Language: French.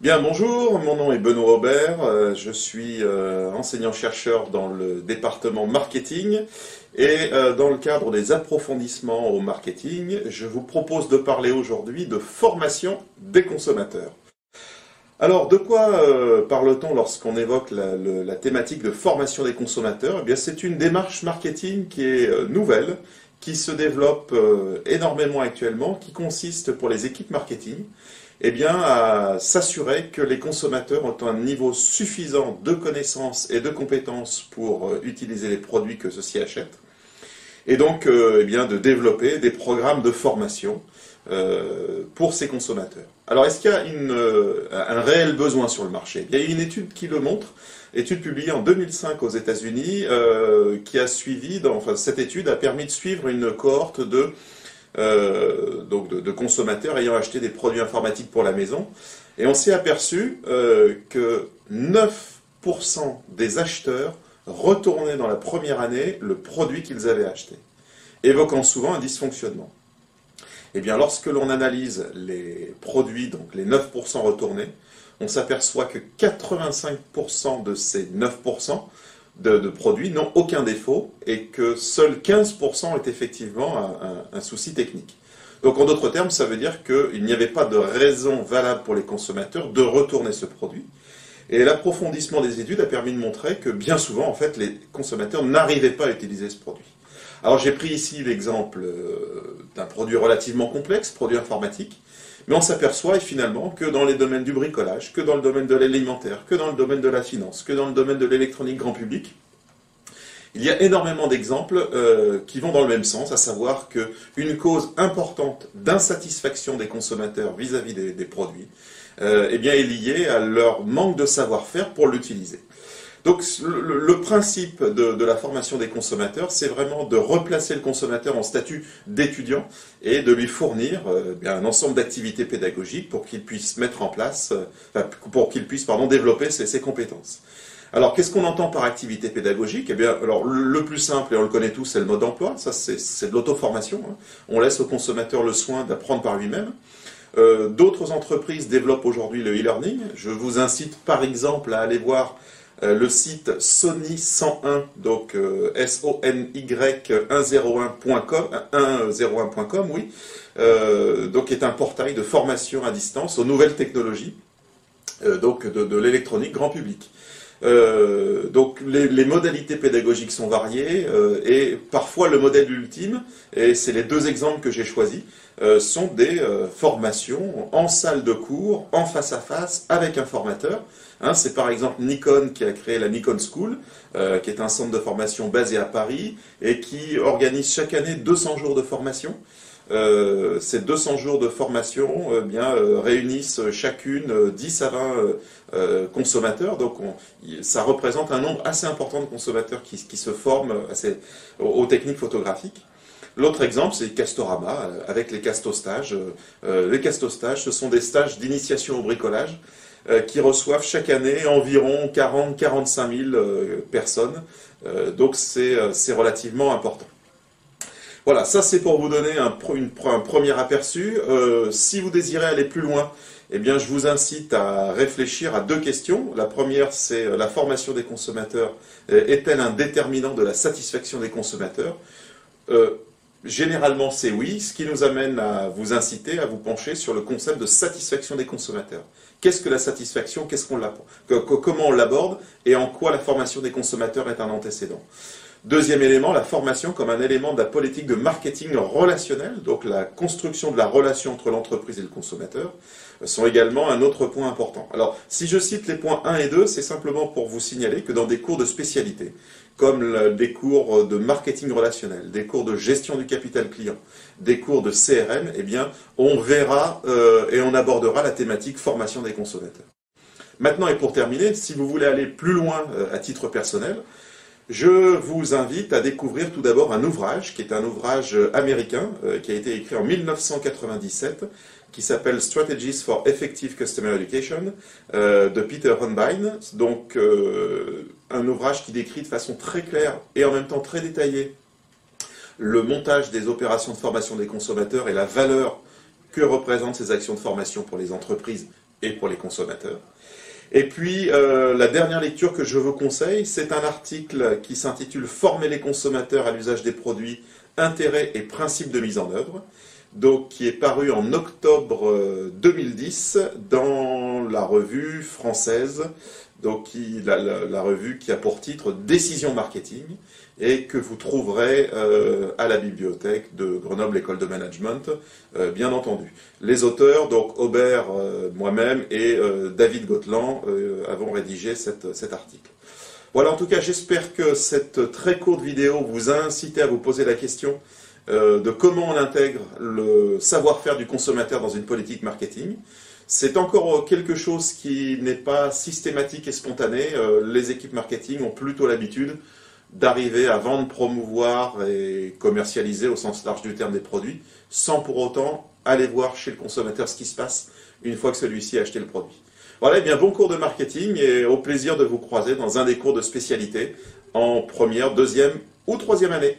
Bien, bonjour, mon nom est Benoît Aubert, euh, je suis euh, enseignant-chercheur dans le département marketing et euh, dans le cadre des approfondissements au marketing, je vous propose de parler aujourd'hui de formation des consommateurs. Alors, de quoi parle-t-on lorsqu'on évoque la, la, thématique de formation des consommateurs? Eh bien, c'est une démarche marketing qui est nouvelle, qui se développe énormément actuellement, qui consiste pour les équipes marketing eh bien, à s'assurer que les consommateurs ont un niveau suffisant de connaissances et de compétences pour euh, utiliser les produits que ceux-ci achètent, et donc euh, eh bien, de développer des programmes de formation euh, pour ces consommateurs. Alors, est-ce qu'il y a un réel besoin sur le marché? Il y a une étude qui le montre, étude publiée en 2005 aux États-Unis, qui a suivi, enfin, cette étude a permis de suivre une cohorte de euh, donc de, consommateurs ayant acheté des produits informatiques pour la maison. Et on s'est aperçu euh, que 9% des acheteurs retournaient dans la première année le produit qu'ils avaient acheté, évoquant souvent un dysfonctionnement. Eh bien, lorsque l'on analyse les produits, donc les 9% retournés, on s'aperçoit que 85% de ces 9% de, produits n'ont aucun défaut et que seuls 15% est effectivement un, souci technique. Donc en d'autres termes, ça veut dire qu'il n'y avait pas de raison valable pour les consommateurs de retourner ce produit. Et l'approfondissement des études a permis de montrer que bien souvent, en fait, les consommateurs n'arrivaient pas à utiliser ce produit. Alors j'ai pris ici l'exemple euh, d'un produit relativement complexe, produit informatique, mais on s'aperçoit finalement que dans les domaines du bricolage, que dans le domaine de l'alimentaire, que dans le domaine de la finance, que dans le domaine de l'électronique grand public, il y a énormément d'exemples euh, qui vont dans le même sens, à savoir qu'une cause importante d'insatisfaction des consommateurs vis-à-vis des, produits euh, eh bien, est liée à leur manque de savoir-faire pour l'utiliser. Donc le, principe de, la formation des consommateurs, c'est vraiment de replacer le consommateur en statut d'étudiant et de lui fournir euh, un ensemble d'activités pédagogiques pour qu'il puisse mettre en place, euh, pour qu'il puisse pardon, développer ses, compétences. Alors, qu'est-ce qu'on entend par activité pédagogique? Eh bien, alors le plus simple, et on le connaît tous, c'est le mode d'emploi. Ça, c'est de l'auto-formation. Hein. On laisse au consommateur le soin d'apprendre par lui-même. Euh, d'autres entreprises développent aujourd'hui le e-learning. Je vous incite par exemple à aller voir le site Sony101, donc euh, S-O-N-Y101.com, 101.com, oui, euh, donc est un portail de formation à distance aux nouvelles technologies, de, l'électronique grand public. donc les, modalités pédagogiques sont variées et parfois le modèle ultime, et c'est les deux exemples que j'ai choisis, sont des formations en salle de cours, en face à face, avec un formateur. Hein, c'est par exemple Nikon qui a créé la Nikon School, euh, qui est un centre de formation basé à Paris et qui organise chaque année 200 jours de formation. Euh, ces 200 jours de formation euh, bien, réunissent chacune 10 à 20 consommateurs. Donc ça représente un nombre assez important de consommateurs qui, se forment aux, techniques photographiques. L'autre exemple, c'est Castorama, avec les castostages. les castostages, ce sont des stages d'initiation au bricolage qui reçoivent chaque année environ 40-45 000 euh, personnes. Euh, donc c'est relativement important. Voilà, ça c'est pour vous donner un, premier aperçu. si vous désirez aller plus loin, eh je vous incite à réfléchir à deux questions. La première, c'est la formation des consommateurs est-elle un déterminant de la satisfaction des consommateurs? Généralement, c'est oui, ce qui nous amène à vous inciter à vous pencher sur le concept de satisfaction des consommateurs. Qu'est-ce que la satisfaction Qu'est-ce qu'on Comment on l'aborde Et en quoi la formation des consommateurs est un antécédent? Deuxième élément, la formation comme un élément de la politique de marketing relationnel, donc la construction de la relation entre l'entreprise et le consommateur, sont également un autre point important. Alors, si je cite les points 1 et 2, c'est simplement pour vous signaler que dans des cours de spécialité, comme des cours de marketing relationnel, des cours de gestion du capital client, des cours de CRM, eh bien, on verra euh, et on abordera la thématique formation des consommateurs. Maintenant, et pour terminer, si vous voulez aller plus loin euh, à titre personnel, je vous invite à découvrir tout d'abord un ouvrage qui est un ouvrage américain euh, qui a été écrit en 1997 qui s'appelle Strategies for Effective Customer Education euh, de Peter Hornbein. Donc euh, un ouvrage qui décrit de façon très claire et en même temps très détaillée le montage des opérations de formation des consommateurs et la valeur que représentent ces actions de formation pour les entreprises et pour les consommateurs. Et puis, euh, la dernière lecture que je vous conseille, c'est un article qui s'intitule Former les consommateurs à l'usage des produits, intérêts et principes de mise en œuvre, donc qui est paru en octobre 2010 euh, dans la revue française, donc la, revue qui a pour titre Décision marketing et que vous trouverez euh, à la bibliothèque de Grenoble École de Management, euh, bien entendu. Les auteurs, donc Aubert, moi-même et David Gotteland, avons rédigé cet article. Voilà, en tout cas, j'espère que cette très courte vidéo vous a incité à vous poser la question euh, de comment on intègre le savoir-faire du consommateur dans une politique marketing. C'est encore quelque chose qui n'est pas systématique et spontané. Euh, les équipes marketing ont plutôt l'habitude d'arriver à vendre, promouvoir et commercialiser au sens large du terme des produits, sans pour autant aller voir chez le consommateur ce qui se passe une fois que celui-ci a acheté le produit. Voilà, eh bien bon cours de marketing et au plaisir de vous croiser dans un des cours de spécialité en première, deuxième ou troisième année.